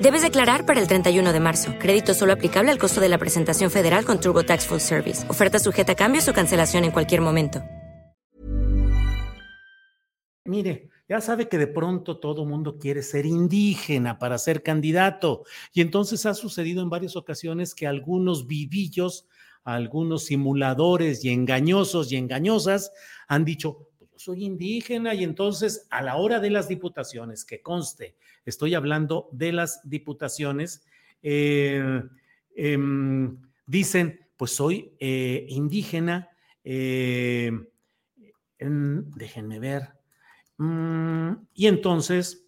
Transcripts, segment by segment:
Debes declarar para el 31 de marzo. Crédito solo aplicable al costo de la presentación federal con TurboTax Full Service. Oferta sujeta a cambios o cancelación en cualquier momento. Mire, ya sabe que de pronto todo mundo quiere ser indígena para ser candidato. Y entonces ha sucedido en varias ocasiones que algunos vivillos, algunos simuladores y engañosos y engañosas han dicho, soy indígena y entonces a la hora de las diputaciones, que conste, estoy hablando de las diputaciones, eh, em, dicen, pues soy eh, indígena, eh, en- déjenme ver, Mm, y entonces,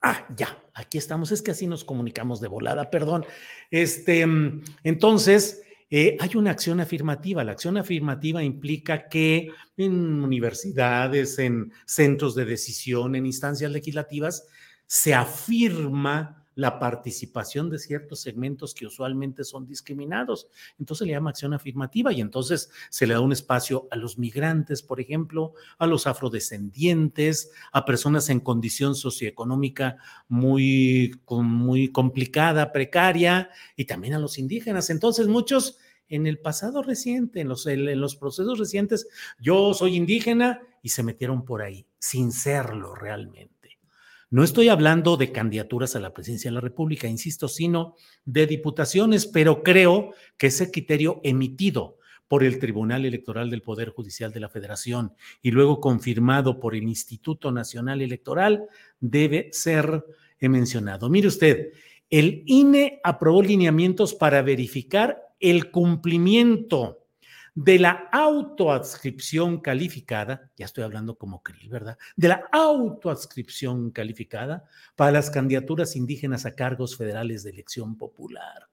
ah, ya, aquí estamos, es que así nos comunicamos de volada, perdón. Este, mm, entonces, eh, hay una acción afirmativa. La acción afirmativa implica que en universidades, en centros de decisión, en instancias legislativas, se afirma la participación de ciertos segmentos que usualmente son discriminados. Entonces le llama acción afirmativa y entonces se le da un espacio a los migrantes, por ejemplo, a los afrodescendientes, a personas en condición socioeconómica muy, muy complicada, precaria, y también a los indígenas. Entonces muchos en el pasado reciente, en los, procesos recientes, yo soy indígena y se metieron por ahí, sin serlo realmente. No estoy hablando de candidaturas a la presidencia de la República, insisto, sino de diputaciones, pero creo que ese criterio emitido por el Tribunal Electoral del Poder Judicial de la Federación y luego confirmado por el Instituto Nacional Electoral debe ser mencionado. Mire usted, el INE aprobó lineamientos para verificar el cumplimiento de la autoadscripción calificada, ya estoy hablando como Krill, ¿verdad? De la autoadscripción calificada para las candidaturas indígenas a cargos federales de elección popular.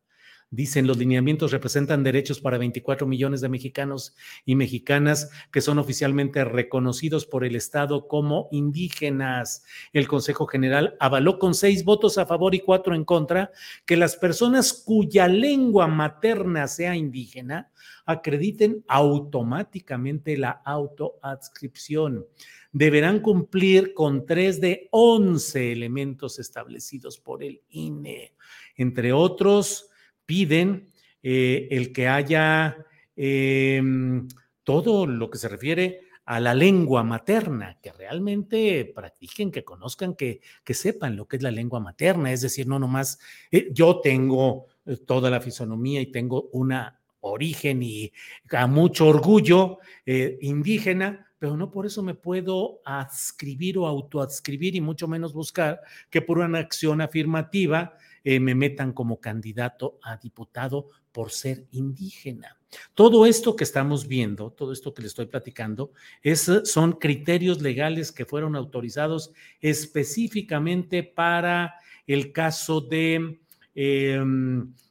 Dicen los lineamientos representan derechos para 24 millones de mexicanos y mexicanas que son oficialmente reconocidos por el Estado como indígenas. El Consejo General avaló con seis votos a favor y cuatro en contra que las personas cuya lengua materna sea indígena acrediten automáticamente la autoadscripción. Deberán cumplir con tres de 11 elementos establecidos por el INE. Entre otros, piden eh, el que haya eh, todo lo que se refiere a la lengua materna, que realmente practiquen, que conozcan, que, que sepan lo que es la lengua materna, es decir, no nomás eh, yo tengo eh, toda la fisonomía y tengo una origen y a mucho orgullo eh, indígena, pero no por eso me puedo adscribir o autoadscribir y mucho menos buscar que por una acción afirmativa eh, me metan como candidato a diputado por ser indígena. Todo esto que estamos viendo, todo esto que le estoy platicando, es, son criterios legales que fueron autorizados específicamente para el caso de, eh,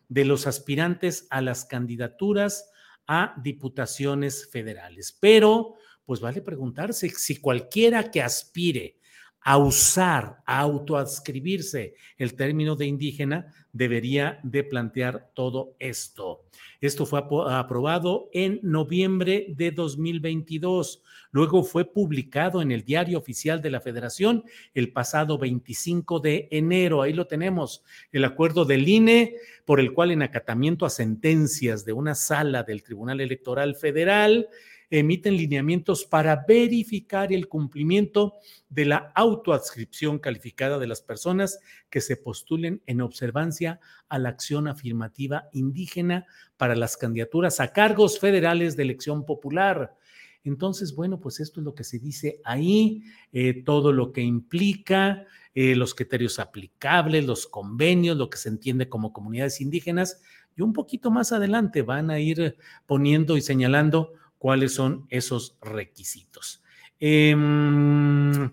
de los aspirantes a las candidaturas a diputaciones federales. Pero, pues vale preguntarse si cualquiera que aspire a usar, a autoadscribirse el término de indígena, debería de plantear todo esto. Esto fue aprobado en noviembre de 2022. Luego fue publicado en el Diario Oficial de la Federación el pasado 25 de enero. Ahí lo tenemos, el acuerdo del INE por el cual en acatamiento a sentencias de una sala del Tribunal Electoral Federal, emiten lineamientos para verificar el cumplimiento de la autoadscripción calificada de las personas que se postulen en observancia a la acción afirmativa indígena para las candidaturas a cargos federales de elección popular. Entonces, bueno, pues esto es lo que se dice ahí, eh, todo lo que implica, eh, los criterios aplicables, los convenios, lo que se entiende como comunidades indígenas, y un poquito más adelante van a ir poniendo y señalando cuáles son esos requisitos. Em,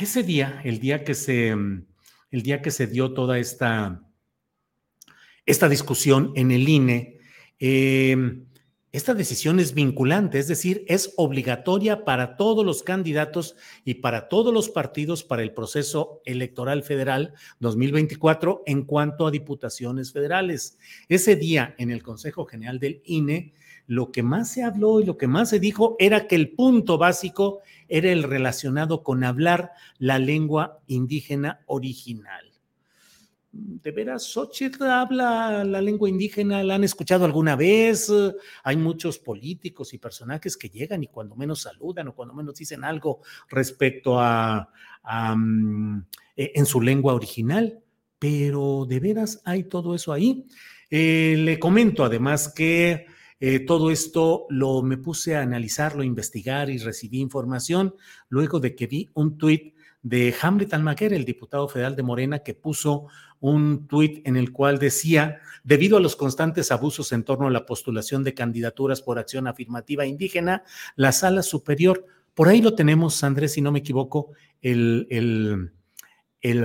ese día, el día que se, el día que se dio toda esta, esta discusión en el INE, eh, esta decisión es vinculante, es decir, es obligatoria para todos los candidatos y para todos los partidos para el proceso electoral federal 2024 en cuanto a diputaciones federales. Ese día en el Consejo General del INE, lo que más se habló y lo que más se dijo era que el punto básico era el relacionado con hablar la lengua indígena original de veras, Xochitl habla la lengua indígena, la han escuchado alguna vez. Hay muchos políticos y personajes que llegan y cuando menos saludan o cuando menos dicen algo respecto a, mm, e, en su lengua original, pero de veras hay todo eso ahí. Eh, le comento además que eh, todo esto lo me puse a analizarlo, a investigar y recibí información luego de que vi un tuit de Hamlet Almaguer, el diputado federal de Morena, que puso un tuit en el cual decía, debido a los constantes abusos en torno a la postulación de candidaturas por acción afirmativa indígena, la sala superior, por ahí lo tenemos, Andrés, si no me equivoco, el, el, el,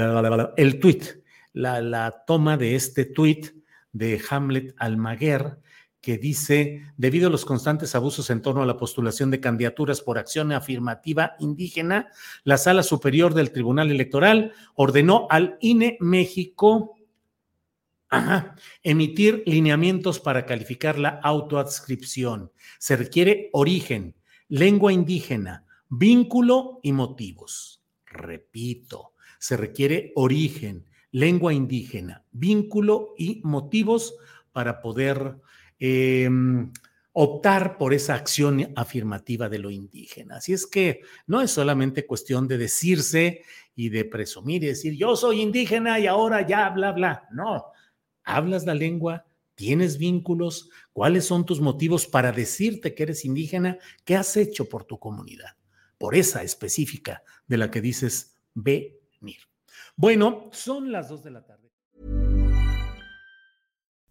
el tuit, la, la toma de este tuit de Hamlet Almaguer, que dice, debido a los constantes abusos en torno a la postulación de candidaturas por acción afirmativa indígena, la Sala Superior del Tribunal Electoral ordenó al INE México emitir lineamientos para calificar la autoadscripción. Se requiere origen, lengua indígena, vínculo y motivos. Repito, se requiere origen, lengua indígena, vínculo y motivos para poder Em, optar por esa acción afirmativa de lo indígena. Así es que no es solamente cuestión de decirse y de presumir y decir, yo soy indígena y ahora ya, bla, bla. No, hablas la lengua, tienes vínculos, cuáles son tus motivos para decirte que eres indígena, qué has hecho por tu comunidad, por esa específica de la que dices venir. Bueno, son las dos de la tarde.